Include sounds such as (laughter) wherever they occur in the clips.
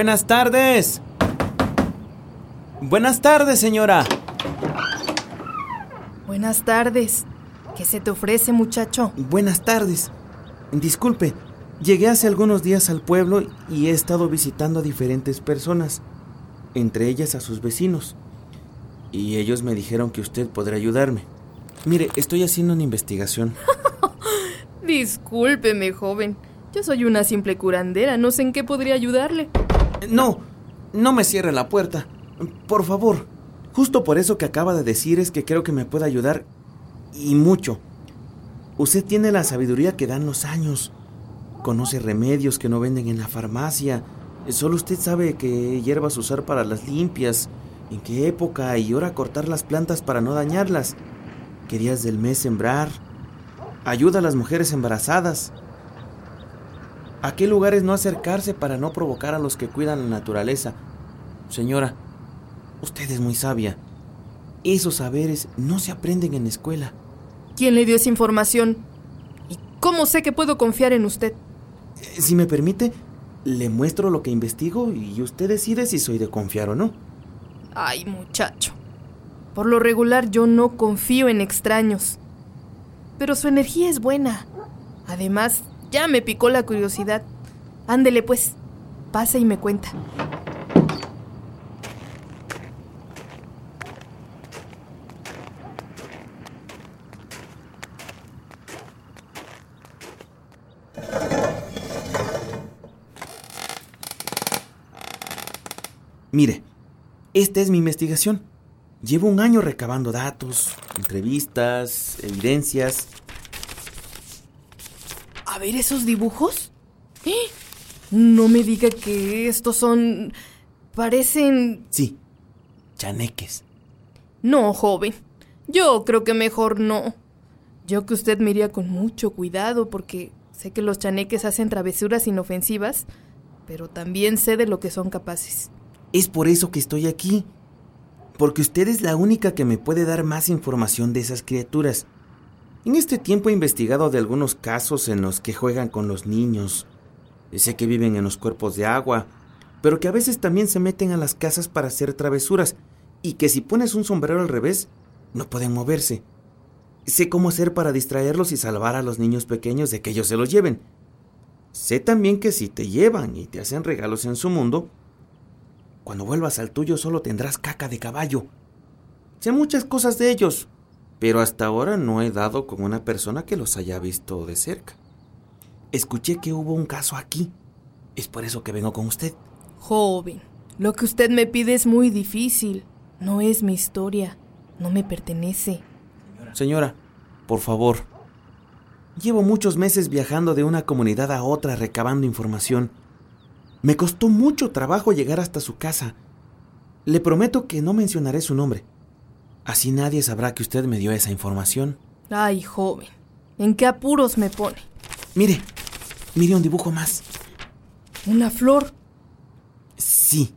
Buenas tardes. Buenas tardes, señora. Buenas tardes. ¿Qué se te ofrece, muchacho? Buenas tardes. Disculpe, llegué hace algunos días al pueblo y he estado visitando a diferentes personas, entre ellas a sus vecinos. Y ellos me dijeron que usted podrá ayudarme. Mire, estoy haciendo una investigación. (laughs) Discúlpeme, joven. Yo soy una simple curandera, no sé en qué podría ayudarle. No, no me cierre la puerta. Por favor. Justo por eso que acaba de decir es que creo que me puede ayudar y mucho. Usted tiene la sabiduría que dan los años. Conoce remedios que no venden en la farmacia. Solo usted sabe qué hierbas usar para las limpias, en qué época y hora cortar las plantas para no dañarlas, qué días del mes sembrar. Ayuda a las mujeres embarazadas. ¿A qué lugares no acercarse para no provocar a los que cuidan la naturaleza? Señora, usted es muy sabia. Esos saberes no se aprenden en la escuela. ¿Quién le dio esa información? ¿Y cómo sé que puedo confiar en usted? Eh, si me permite, le muestro lo que investigo y usted decide si soy de confiar o no. Ay, muchacho. Por lo regular yo no confío en extraños. Pero su energía es buena. Además, ya me picó la curiosidad. Ándele pues, pasa y me cuenta. Mire, esta es mi investigación. Llevo un año recabando datos, entrevistas, evidencias ver esos dibujos. ¿Eh? No me diga que estos son... parecen... Sí, chaneques. No, joven. Yo creo que mejor no. Yo que usted me iría con mucho cuidado porque sé que los chaneques hacen travesuras inofensivas, pero también sé de lo que son capaces. Es por eso que estoy aquí. Porque usted es la única que me puede dar más información de esas criaturas. En este tiempo he investigado de algunos casos en los que juegan con los niños. Sé que viven en los cuerpos de agua, pero que a veces también se meten a las casas para hacer travesuras y que si pones un sombrero al revés, no pueden moverse. Sé cómo hacer para distraerlos y salvar a los niños pequeños de que ellos se los lleven. Sé también que si te llevan y te hacen regalos en su mundo, cuando vuelvas al tuyo solo tendrás caca de caballo. Sé muchas cosas de ellos, pero hasta ahora no he dado con una persona que los haya visto de cerca. Escuché que hubo un caso aquí. Es por eso que vengo con usted. Joven, lo que usted me pide es muy difícil. No es mi historia. No me pertenece. Señora, por favor. Llevo muchos meses viajando de una comunidad a otra recabando información. Me costó mucho trabajo llegar hasta su casa. Le prometo que no mencionaré su nombre. Así nadie sabrá que usted me dio esa información. Ay, joven, ¿en qué apuros me pone? Mire, mire un dibujo más. ¿Una flor? Sí.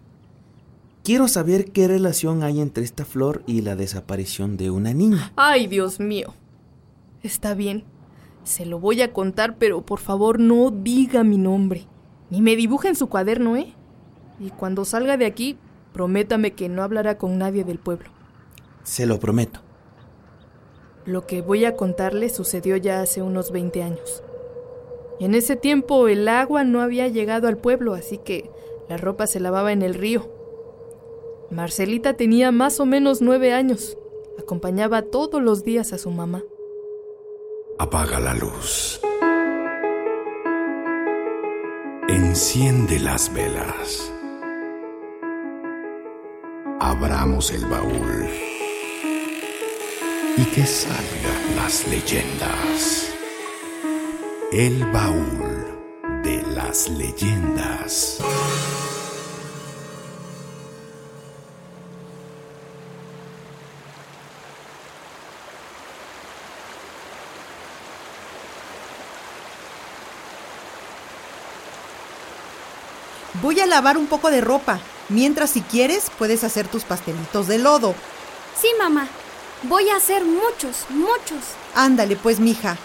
Quiero saber qué relación hay entre esta flor y la desaparición de una niña. Ay, Dios mío. Está bien. Se lo voy a contar, pero por favor no diga mi nombre. Ni me dibuje en su cuaderno, ¿eh? Y cuando salga de aquí, prométame que no hablará con nadie del pueblo. Se lo prometo. Lo que voy a contarle sucedió ya hace unos 20 años. En ese tiempo el agua no había llegado al pueblo, así que la ropa se lavaba en el río. Marcelita tenía más o menos nueve años. Acompañaba todos los días a su mamá. Apaga la luz. Enciende las velas. Abramos el baúl y que salgan las leyendas. El baúl de las leyendas. Voy a lavar un poco de ropa. Mientras, si quieres, puedes hacer tus pastelitos de lodo. Sí, mamá. Voy a hacer muchos, muchos. Ándale, pues, mija.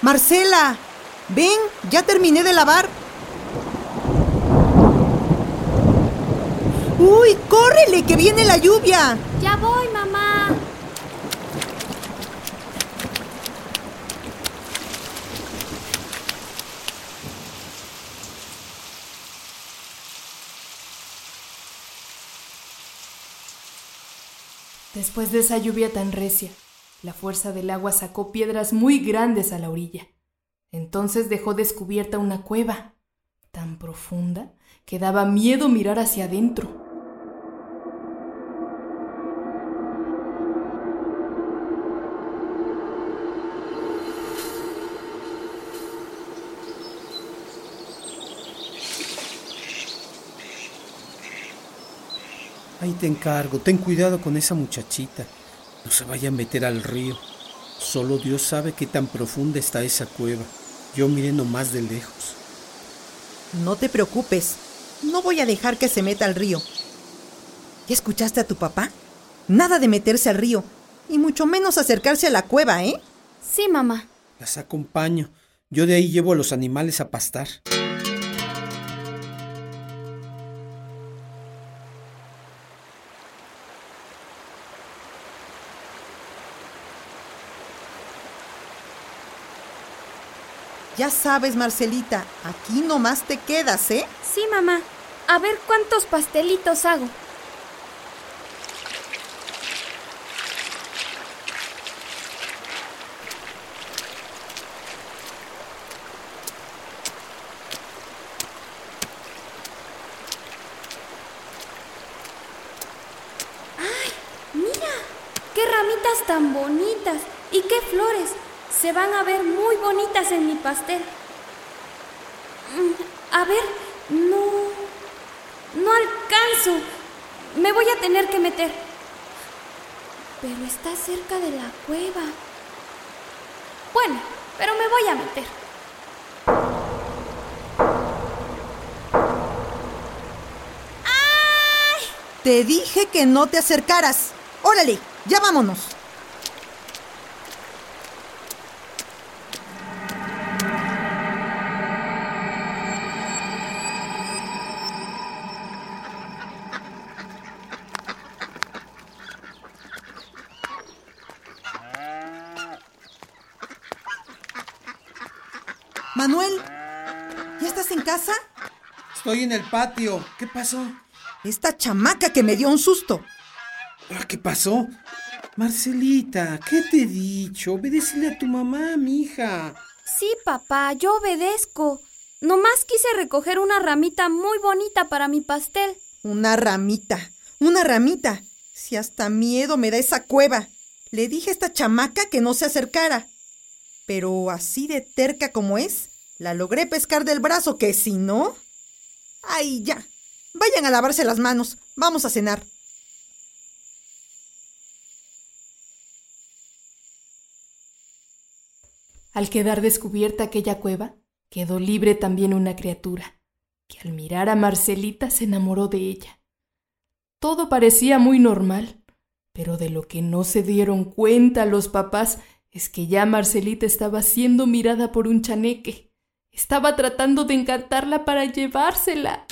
Marcela, ven, ya terminé de lavar. ¡Uy, córrele, que viene la lluvia! Ya voy, mamá. Después de esa lluvia tan recia, la fuerza del agua sacó piedras muy grandes a la orilla. Entonces dejó descubierta una cueva, tan profunda que daba miedo mirar hacia adentro. Ahí te encargo, ten cuidado con esa muchachita. No se vaya a meter al río. Solo Dios sabe qué tan profunda está esa cueva. Yo miré nomás de lejos. No te preocupes, no voy a dejar que se meta al río. ¿Ya escuchaste a tu papá? Nada de meterse al río, y mucho menos acercarse a la cueva, ¿eh? Sí, mamá. Las acompaño. Yo de ahí llevo a los animales a pastar. Ya sabes, Marcelita, aquí nomás te quedas, ¿eh? Sí, mamá. A ver cuántos pastelitos hago. ¡Ay! Mira, qué ramitas tan bonitas y qué flores. Se van a ver muy bonitas en mi pastel. Mm, A ver, no. No alcanzo. Me voy a tener que meter. Pero está cerca de la cueva. Bueno, pero me voy a meter. Te dije que no te acercaras. Órale, ya vámonos. Estoy en el patio. ¿Qué pasó? Esta chamaca que me dio un susto. Ah, ¿Qué pasó? Marcelita, ¿qué te he dicho? Obedécele a tu mamá, mija. Sí, papá, yo obedezco. Nomás quise recoger una ramita muy bonita para mi pastel. Una ramita, una ramita. Si hasta miedo me da esa cueva. Le dije a esta chamaca que no se acercara. Pero así de terca como es, la logré pescar del brazo, que si no... ¡Ay, ya! Vayan a lavarse las manos. Vamos a cenar. Al quedar descubierta aquella cueva, quedó libre también una criatura, que al mirar a Marcelita se enamoró de ella. Todo parecía muy normal, pero de lo que no se dieron cuenta los papás es que ya Marcelita estaba siendo mirada por un chaneque. Estaba tratando de encantarla para llevársela.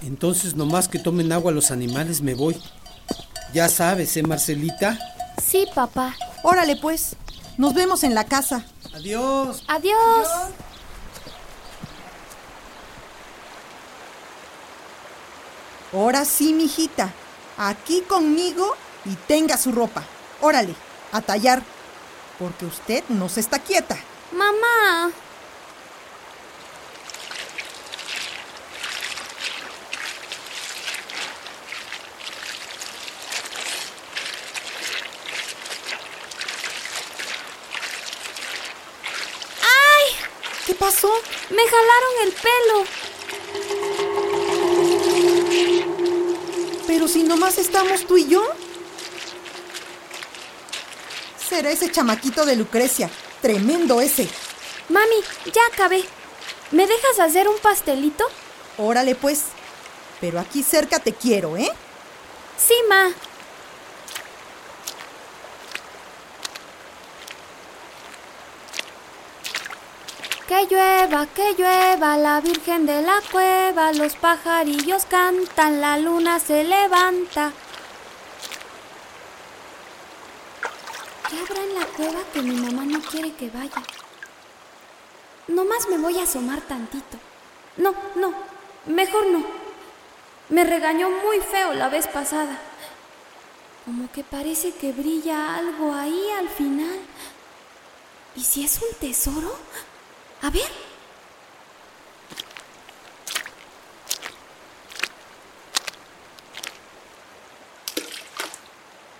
En Entonces, nomás que tomen agua los animales, me voy. Ya sabes, ¿eh, Marcelita? Sí, papá. Órale, pues. Nos vemos en la casa. Adiós. Adiós. Ahora sí, mijita. Aquí conmigo y tenga su ropa. Órale, a tallar. Porque usted no se está quieta. Mamá. ¿Qué pasó? Me jalaron el pelo. Pero si nomás estamos tú y yo. Será ese chamaquito de Lucrecia. Tremendo ese. Mami, ya acabé. ¿Me dejas hacer un pastelito? Órale, pues. Pero aquí cerca te quiero, ¿eh? Sí, ma. Que llueva, que llueva, la Virgen de la cueva, los pajarillos cantan, la luna se levanta. ¿Qué habrá en la cueva que mi mamá no quiere que vaya? Nomás me voy a asomar tantito. No, no, mejor no. Me regañó muy feo la vez pasada. Como que parece que brilla algo ahí al final. ¿Y si es un tesoro? A ver.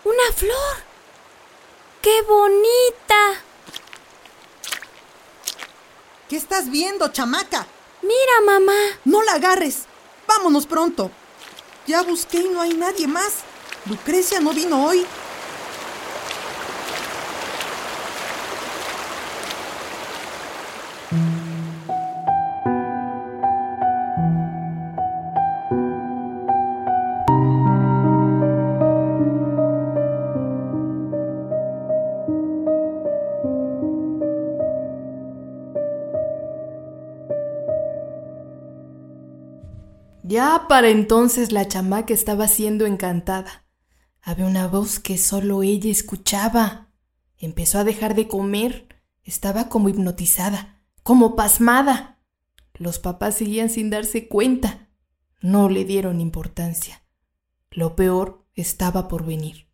¡Una flor! ¡Qué bonita! ¿Qué estás viendo, chamaca? Mira, mamá. No la agarres. Vámonos pronto. Ya busqué y no hay nadie más. Lucrecia no vino hoy. Ya para entonces la chamaca estaba siendo encantada. Había una voz que solo ella escuchaba. Empezó a dejar de comer. Estaba como hipnotizada, como pasmada. Los papás seguían sin darse cuenta. No le dieron importancia. Lo peor estaba por venir.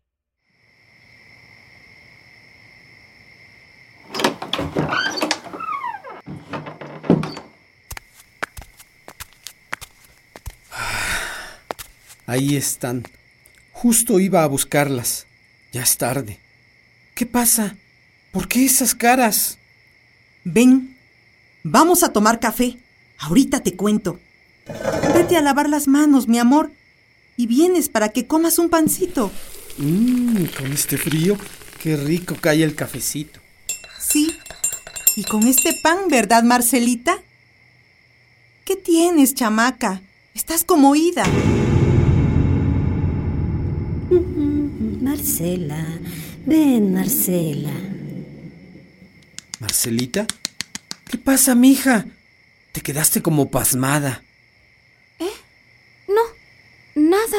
Ahí están. Justo iba a buscarlas. Ya es tarde. ¿Qué pasa? ¿Por qué esas caras? Ven, vamos a tomar café. Ahorita te cuento. Vete a lavar las manos, mi amor. Y vienes para que comas un pancito. Mmm, con este frío, qué rico cae el cafecito. Sí. Y con este pan, ¿verdad, Marcelita? ¿Qué tienes, chamaca? Estás como oída. Marcela, ven, Marcela. ¿Marcelita? ¿Qué pasa, mija? Te quedaste como pasmada. No, nada.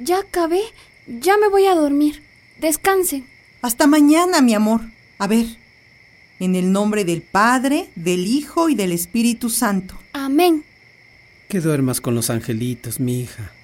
Ya acabé. Ya me voy a dormir. Descansen. Hasta mañana, mi amor. A ver, en el nombre del Padre, del Hijo y del Espíritu Santo. Amén. Que duermas con los angelitos, mija. Marcela,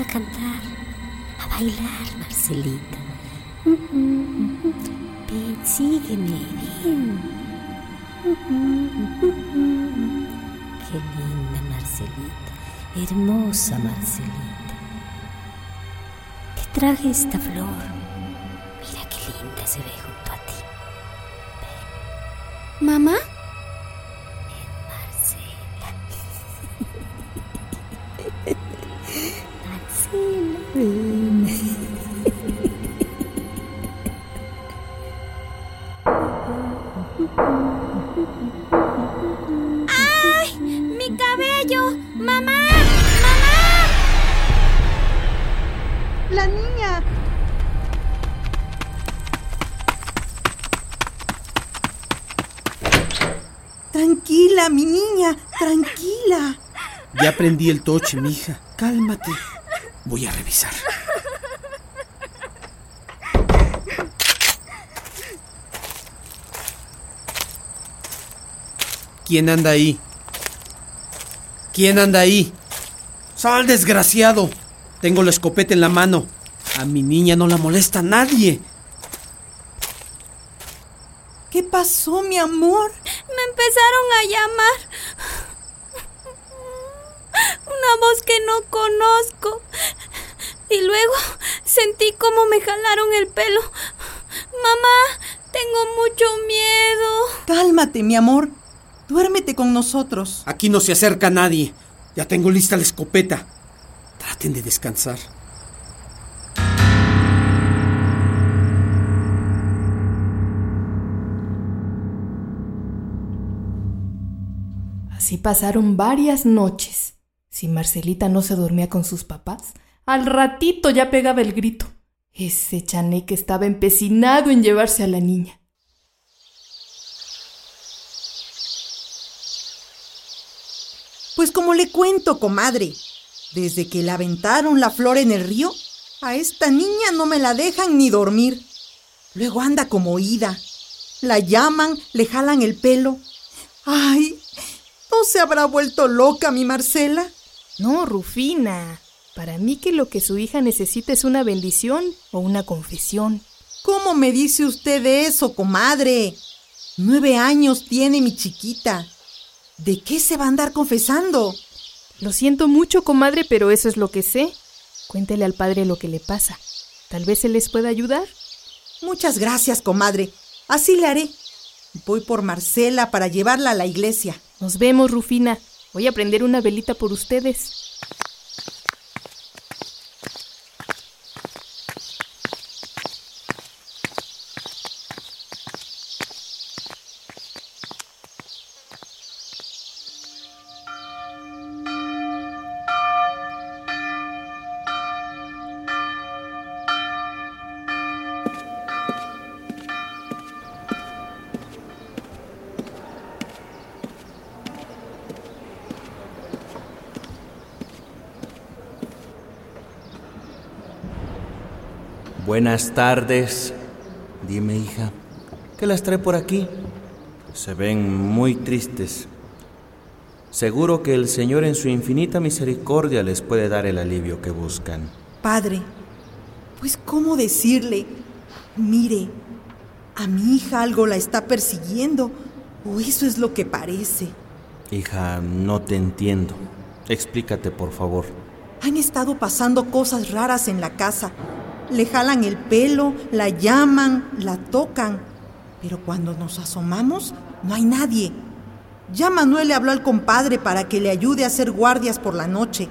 a cantar, a bailar, Marcelita. Ven, sígueme, ven. Qué linda Marcelita, hermosa Marcelita. Te traje esta flor. Mira qué linda se ve junto Tranquila, mi niña, tranquila. Ya prendí el toche, mija. Cálmate. Voy a revisar. ¿Quién anda ahí? ¿Quién anda ahí? ¡Sal, desgraciado! Tengo la escopeta en la mano. A mi niña no la molesta nadie. ¿Qué pasó, mi amor? Me empezaron a llamar. Una voz que no conozco. Y luego sentí como me jalaron el pelo. Mamá, tengo mucho miedo. Cálmate, mi amor. Duérmete con nosotros. Aquí no se acerca nadie. Ya tengo lista la escopeta. Traten de descansar. Así pasaron varias noches. Si Marcelita no se dormía con sus papás, al ratito ya pegaba el grito. Ese chaneque estaba empecinado en llevarse a la niña. Pues como le cuento, comadre, desde que le aventaron la flor en el río, a esta niña no me la dejan ni dormir. Luego anda como oída. La llaman, le jalan el pelo. ¡Ay! ¿No se habrá vuelto loca mi Marcela? No, Rufina. Para mí que lo que su hija necesita es una bendición o una confesión. ¿Cómo me dice usted eso, comadre? Nueve años tiene mi chiquita. ¿De qué se va a andar confesando? Lo siento mucho, comadre, pero eso es lo que sé. Cuéntele al padre lo que le pasa. Tal vez él les pueda ayudar. Muchas gracias, comadre. Así le haré. Voy por Marcela para llevarla a la iglesia. Nos vemos, Rufina. Voy a prender una velita por ustedes. Buenas tardes. Dime, hija, ¿qué las trae por aquí? Se ven muy tristes. Seguro que el Señor en su infinita misericordia les puede dar el alivio que buscan. Padre, pues ¿cómo decirle? Mire, a mi hija algo la está persiguiendo, o eso es lo que parece. Hija, no te entiendo. Explícate, por favor. Han estado pasando cosas raras en la casa. Le jalan el pelo, la llaman, la tocan. Pero cuando nos asomamos, no hay nadie. Ya Manuel le habló al compadre para que le ayude a hacer guardias por la noche.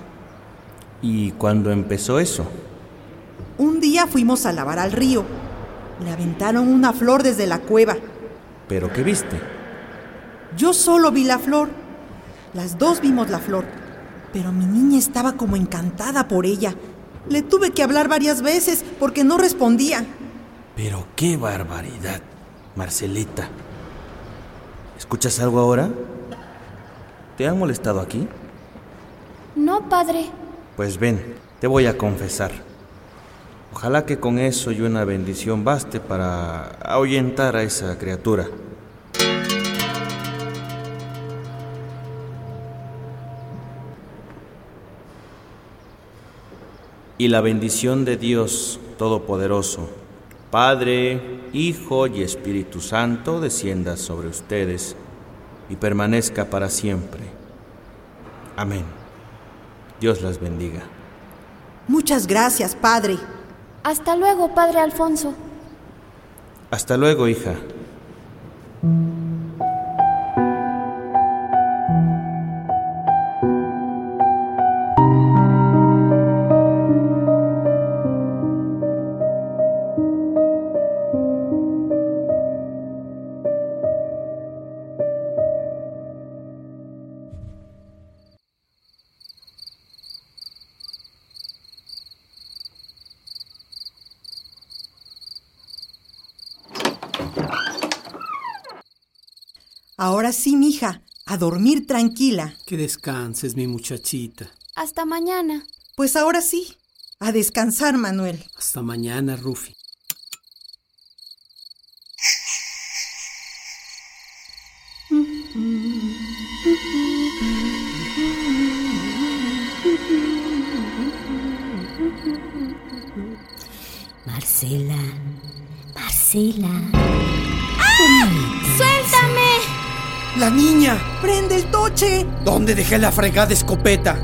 ¿Y cuándo empezó eso? Un día fuimos a lavar al río. Le aventaron una flor desde la cueva. ¿Pero qué viste? Yo solo vi la flor. Las dos vimos la flor. Pero mi niña estaba como encantada por ella. Le tuve que hablar varias veces porque no respondía. Pero qué barbaridad, Marcelita. ¿Escuchas algo ahora? ¿Te han molestado aquí? No, padre. Pues ven, te voy a confesar. Ojalá que con eso y una bendición baste para ahuyentar a esa criatura. Y la bendición de Dios Todopoderoso, Padre, Hijo y Espíritu Santo, descienda sobre ustedes y permanezca para siempre. Amén. Dios las bendiga. Muchas gracias, Padre. Hasta luego, padre Alfonso. Hasta luego, hija. Ahora sí, mija, a dormir tranquila. Que descanses, mi muchachita. Hasta mañana. Pues ahora sí, a descansar, Manuel. Hasta mañana, Rufi. Marcela, Marcela. ¡La niña! ¡Prende el toche! ¿Dónde dejé la fregada escopeta?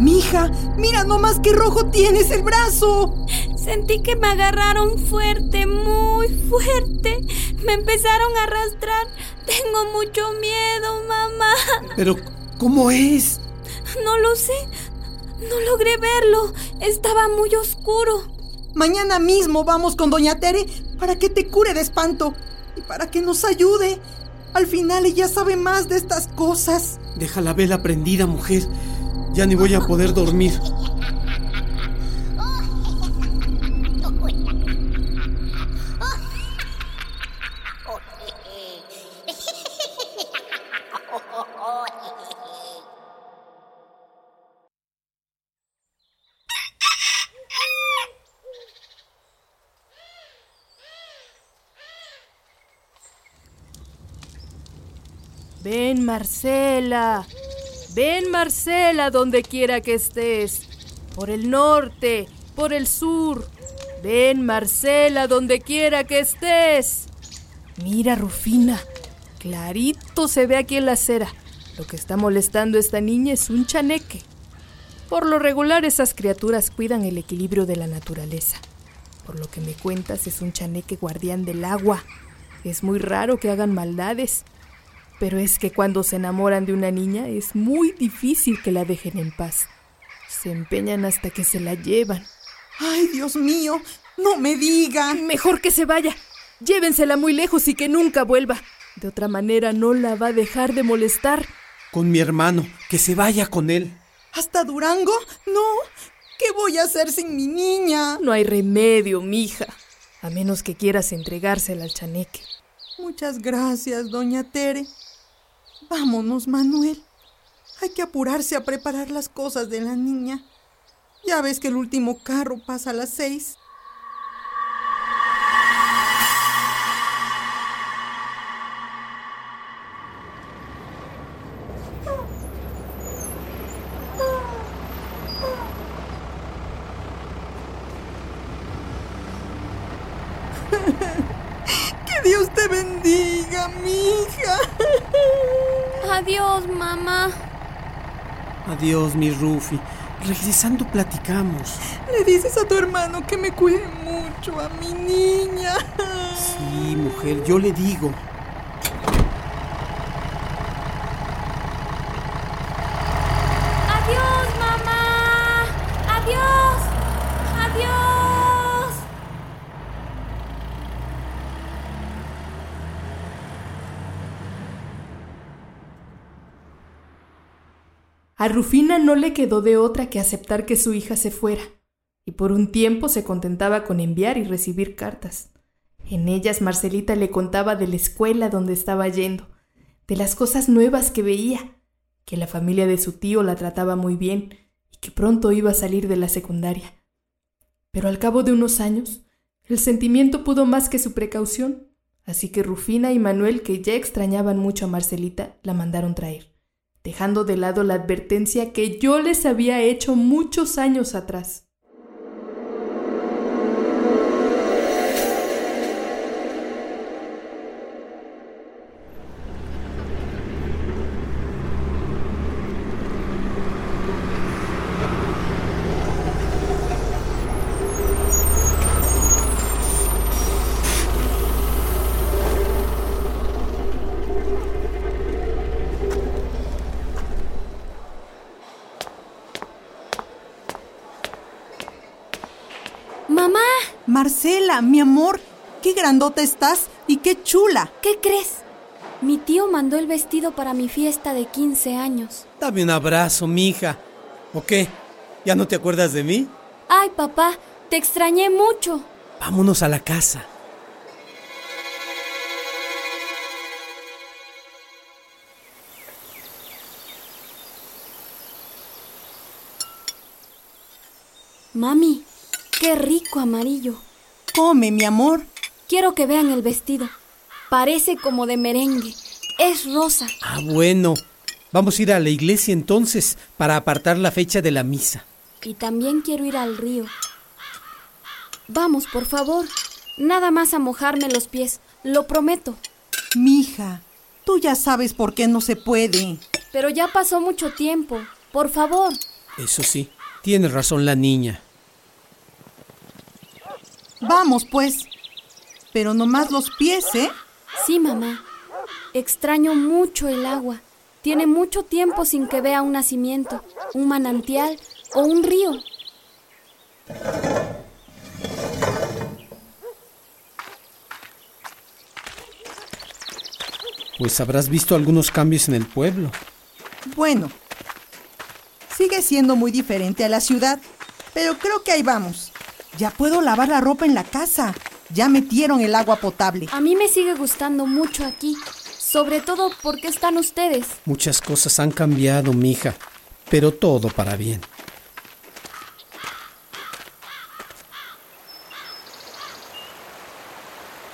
Mija, mira nomás qué rojo tienes el brazo. Sentí que me agarraron fuerte, muy fuerte. Me empezaron a arrastrar. Tengo mucho miedo, mamá. Pero, ¿cómo es? No lo sé. No logré verlo. Estaba muy oscuro. Mañana mismo vamos con Doña Tere para que te cure de espanto y para que nos ayude. Al final ella sabe más de estas cosas. Deja la vela prendida, mujer. Ya ni voy a poder dormir. Ven, Marcela. Ven, Marcela, donde quiera que estés. Por el norte, por el sur. Ven, Marcela, donde quiera que estés. Mira, Rufina. Clarito se ve aquí en la acera. Lo que está molestando a esta niña es un chaneque. Por lo regular esas criaturas cuidan el equilibrio de la naturaleza. Por lo que me cuentas es un chaneque guardián del agua. Es muy raro que hagan maldades. Pero es que cuando se enamoran de una niña es muy difícil que la dejen en paz. Se empeñan hasta que se la llevan. Ay, Dios mío, no me digan. Mejor que se vaya. Llévensela muy lejos y que nunca vuelva. De otra manera no la va a dejar de molestar. Con mi hermano, que se vaya con él. ¿Hasta Durango? No. ¿Qué voy a hacer sin mi niña? No hay remedio, mija. A menos que quieras entregársela al chaneque. Muchas gracias, doña Tere. Vámonos, Manuel. Hay que apurarse a preparar las cosas de la niña. Ya ves que el último carro pasa a las seis. Adiós, mi Rufi. Regresando platicamos. Le dices a tu hermano que me cuide mucho a mi niña. Sí, mujer, yo le digo. Adiós, mamá. Adiós. Adiós. A Rufina no le quedó de otra que aceptar que su hija se fuera, y por un tiempo se contentaba con enviar y recibir cartas. En ellas Marcelita le contaba de la escuela donde estaba yendo, de las cosas nuevas que veía, que la familia de su tío la trataba muy bien y que pronto iba a salir de la secundaria. Pero al cabo de unos años, el sentimiento pudo más que su precaución, así que Rufina y Manuel, que ya extrañaban mucho a Marcelita, la mandaron traer dejando de lado la advertencia que yo les había hecho muchos años atrás. Marcela, mi amor, qué grandota estás y qué chula. ¿Qué crees? Mi tío mandó el vestido para mi fiesta de 15 años. Dame un abrazo, mija. ¿O qué? ¿Ya no te acuerdas de mí? Ay, papá, te extrañé mucho. Vámonos a la casa. Mami, qué rico amarillo. Come, mi amor. Quiero que vean el vestido. Parece como de merengue. Es rosa. Ah, bueno. Vamos a ir a la iglesia entonces para apartar la fecha de la misa. Y también quiero ir al río. Vamos, por favor. Nada más a mojarme los pies. Lo prometo. Mija, tú ya sabes por qué no se puede. Pero ya pasó mucho tiempo. Por favor. Eso sí, tiene razón la niña. Vamos, pues. Pero nomás los pies, ¿eh? Sí, mamá. Extraño mucho el agua. Tiene mucho tiempo sin que vea un nacimiento, un manantial o un río. Pues habrás visto algunos cambios en el pueblo. Bueno, sigue siendo muy diferente a la ciudad, pero creo que ahí vamos. Ya puedo lavar la ropa en la casa. Ya metieron el agua potable. A mí me sigue gustando mucho aquí, sobre todo porque están ustedes. Muchas cosas han cambiado, mija, pero todo para bien.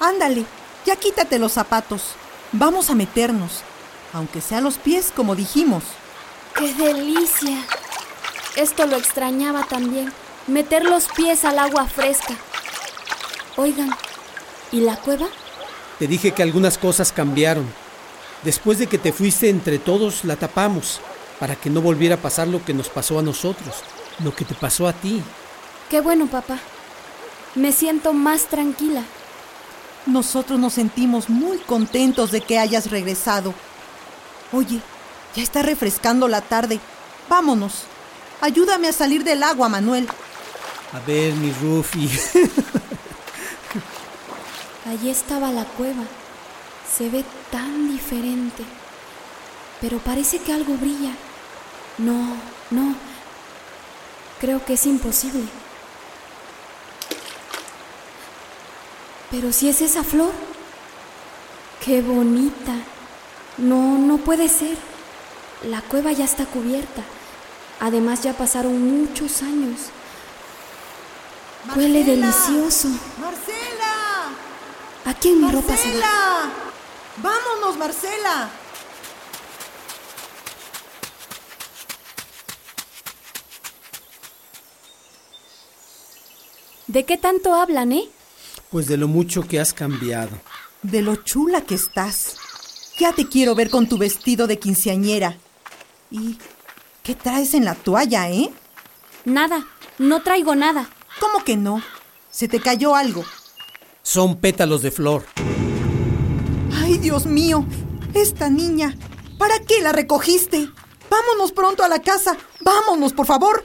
Ándale, ya quítate los zapatos. Vamos a meternos, aunque sea los pies como dijimos. ¡Qué delicia! Esto lo extrañaba también, meter los pies al agua fresca. Oigan, ¿y la cueva? Te dije que algunas cosas cambiaron. Después de que te fuiste entre todos, la tapamos, para que no volviera a pasar lo que nos pasó a nosotros, lo que te pasó a ti. Qué bueno, papá. Me siento más tranquila. Nosotros nos sentimos muy contentos de que hayas regresado. Oye, ya está refrescando la tarde. Vámonos. Ayúdame a salir del agua, Manuel. A ver, mi Rufi. (laughs) Allí estaba la cueva. Se ve tan diferente. Pero parece que algo brilla. No, no. Creo que es imposible. Pero si es esa flor. Qué bonita. No, no puede ser. La cueva ya está cubierta. Además ya pasaron muchos años. Huele delicioso. ¡Marcela! Aquí en mi ropa se va. ¡Marcela! ¡Vámonos, Marcela! ¿De qué tanto hablan, eh? Pues de lo mucho que has cambiado. De lo chula que estás. Ya te quiero ver con tu vestido de quinceañera. ¿Y qué traes en la toalla, eh? Nada, no traigo nada. ¿Cómo que no? ¿Se te cayó algo? Son pétalos de flor. ¡Ay, Dios mío! Esta niña. ¿Para qué la recogiste? Vámonos pronto a la casa. Vámonos, por favor.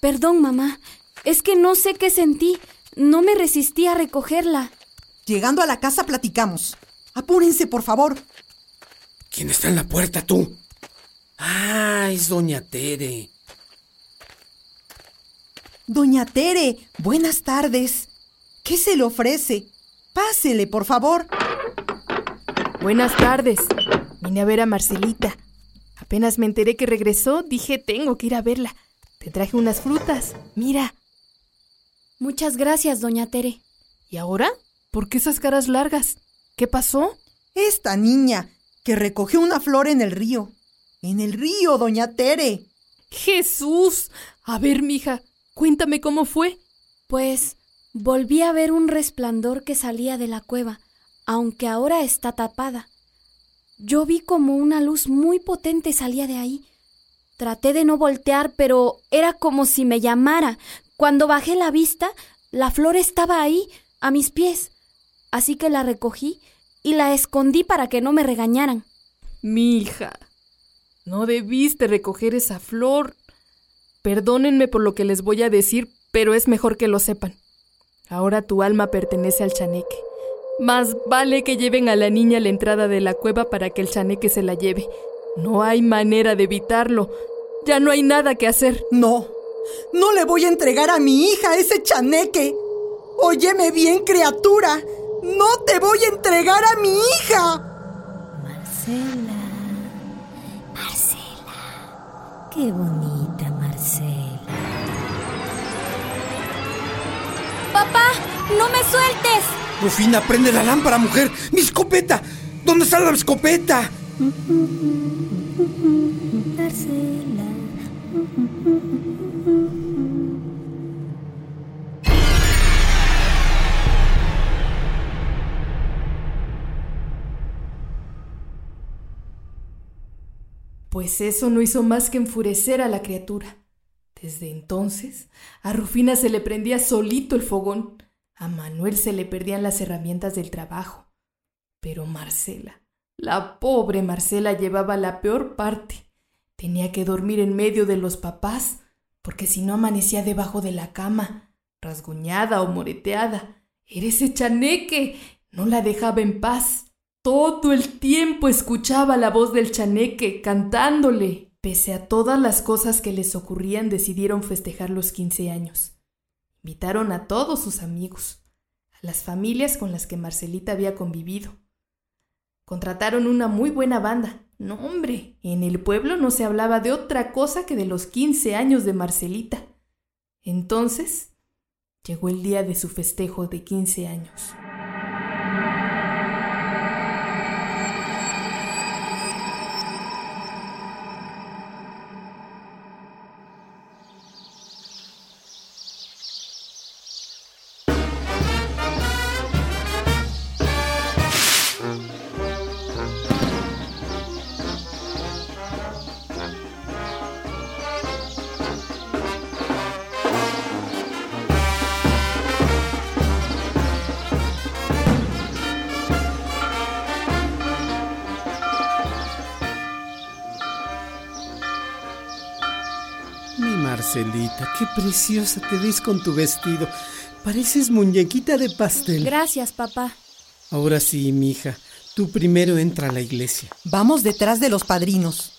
Perdón, mamá. Es que no sé qué sentí. No me resistí a recogerla. Llegando a la casa platicamos. Apúrense, por favor. ¿Quién está en la puerta, tú? Ah, es doña Tere. Doña Tere, buenas tardes. ¿Qué se le ofrece? Pásele, por favor. Buenas tardes. Vine a ver a Marcelita. Apenas me enteré que regresó, dije tengo que ir a verla. Te traje unas frutas. Mira. Muchas gracias, doña Tere. ¿Y ahora? ¿Por qué esas caras largas? ¿Qué pasó? Esta niña que recogió una flor en el río. En el río, doña Tere. Jesús. A ver, mija, cuéntame cómo fue. Pues volví a ver un resplandor que salía de la cueva, aunque ahora está tapada. Yo vi como una luz muy potente salía de ahí. Traté de no voltear, pero era como si me llamara. Cuando bajé la vista, la flor estaba ahí, a mis pies. Así que la recogí y la escondí para que no me regañaran. Mi hija, no debiste recoger esa flor. Perdónenme por lo que les voy a decir, pero es mejor que lo sepan. Ahora tu alma pertenece al chaneque. Más vale que lleven a la niña a la entrada de la cueva para que el chaneque se la lleve. No hay manera de evitarlo. Ya no hay nada que hacer. No, no le voy a entregar a mi hija ese chaneque. Óyeme bien, criatura. ¡No te voy a entregar a mi hija! Marcela, Marcela, qué bonita Marcela. Papá, no me sueltes. Rufina, prende la lámpara, mujer. ¡Mi escopeta! ¿Dónde está la escopeta? (laughs) Pues eso no hizo más que enfurecer a la criatura. Desde entonces, a Rufina se le prendía solito el fogón, a Manuel se le perdían las herramientas del trabajo. Pero Marcela, la pobre Marcela llevaba la peor parte. Tenía que dormir en medio de los papás, porque si no amanecía debajo de la cama, rasguñada o moreteada. Era ese chaneque, no la dejaba en paz. Todo el tiempo escuchaba la voz del chaneque cantándole. Pese a todas las cosas que les ocurrían, decidieron festejar los 15 años. Invitaron a todos sus amigos, a las familias con las que Marcelita había convivido. Contrataron una muy buena banda. No, hombre, en el pueblo no se hablaba de otra cosa que de los 15 años de Marcelita. Entonces, llegó el día de su festejo de 15 años. Qué preciosa te ves con tu vestido. Pareces muñequita de pastel. Gracias, papá. Ahora sí, mija, tú primero entra a la iglesia. Vamos detrás de los padrinos.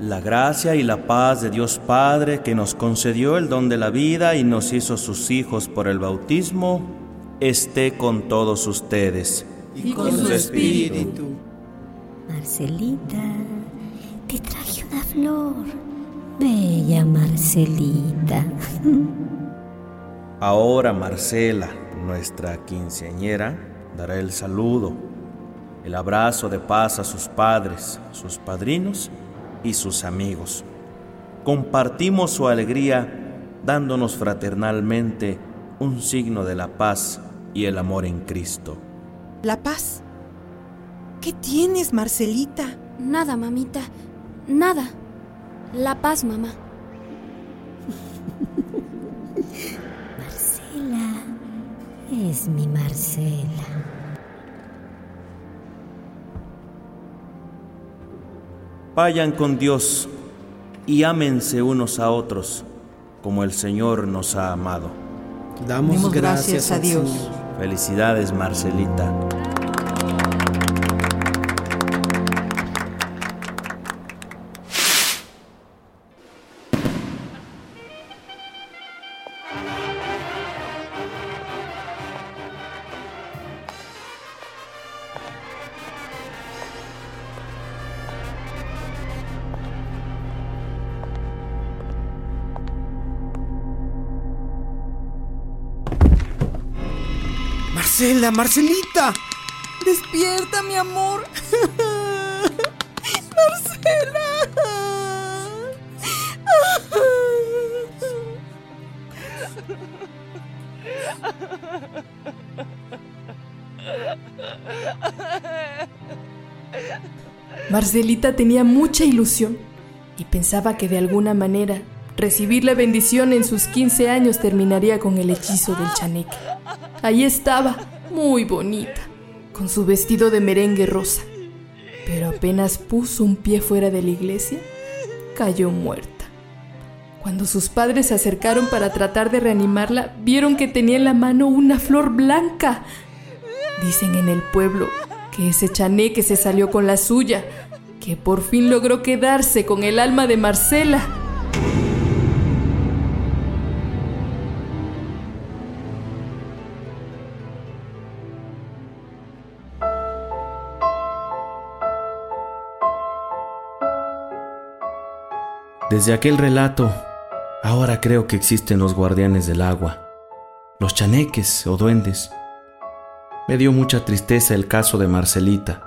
La gracia y la paz de Dios Padre, que nos concedió el don de la vida y nos hizo sus hijos por el bautismo, esté con todos ustedes. Y con su espíritu. Marcelita, te traje una flor. Bella Marcelita. (laughs) Ahora Marcela, nuestra quinceañera, dará el saludo, el abrazo de paz a sus padres, sus padrinos y sus amigos. Compartimos su alegría dándonos fraternalmente un signo de la paz y el amor en Cristo. La paz. ¿Qué tienes, Marcelita? Nada, mamita. Nada. La paz, mamá. (laughs) Marcela, es mi Marcela. Vayan con Dios y ámense unos a otros como el Señor nos ha amado. Damos Demos gracias, gracias a Dios. Señor. Felicidades, Marcelita. Marcela, Marcelita. Despierta, mi amor. (laughs) Marcelita tenía mucha ilusión y pensaba que de alguna manera recibir la bendición en sus 15 años terminaría con el hechizo del chaneque. Ahí estaba, muy bonita, con su vestido de merengue rosa. Pero apenas puso un pie fuera de la iglesia, cayó muerta. Cuando sus padres se acercaron para tratar de reanimarla, vieron que tenía en la mano una flor blanca. Dicen en el pueblo que ese chaneque se salió con la suya, que por fin logró quedarse con el alma de Marcela. Desde aquel relato, ahora creo que existen los guardianes del agua, los chaneques o duendes. Me dio mucha tristeza el caso de Marcelita.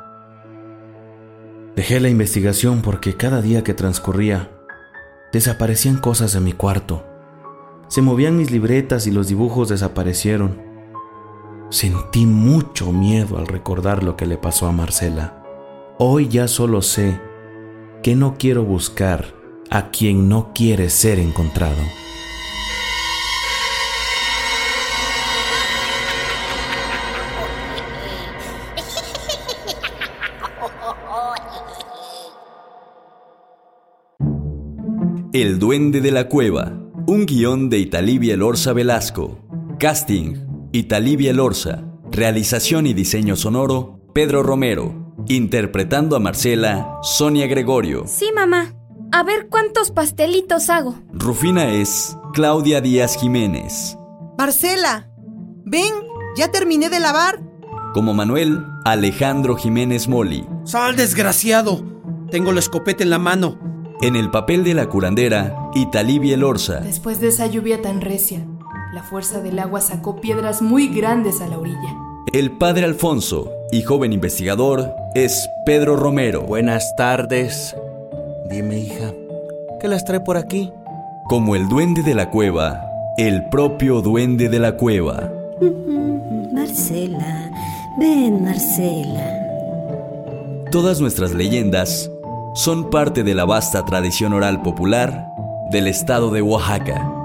Dejé la investigación porque cada día que transcurría, desaparecían cosas de mi cuarto. Se movían mis libretas y los dibujos desaparecieron. Sentí mucho miedo al recordar lo que le pasó a Marcela. Hoy ya solo sé que no quiero buscar a quien no quiere ser encontrado. El Duende de la Cueva, un guion de Italibia Lorza Velasco. Casting, Italibia Lorza. Realización y diseño sonoro, Pedro Romero. Interpretando a Marcela, Sonia Gregorio. Sí, mamá. A ver cuántos pastelitos hago. Rufina es Claudia Díaz Jiménez. Marcela, ven, ya terminé de lavar. Como Manuel, Alejandro Jiménez Moli. ¡Sal, desgraciado! Tengo la escopeta en la mano. En el papel de la curandera, Italibia Lorza. Después de esa lluvia tan recia, la fuerza del agua sacó piedras muy grandes a la orilla. El padre Alfonso y joven investigador es Pedro Romero. Buenas tardes. Dime, hija, ¿qué las trae por aquí? Como el duende de la cueva, el propio duende de la cueva. Marcela, ven, Marcela. Todas nuestras leyendas son parte de la vasta tradición oral popular del estado de Oaxaca.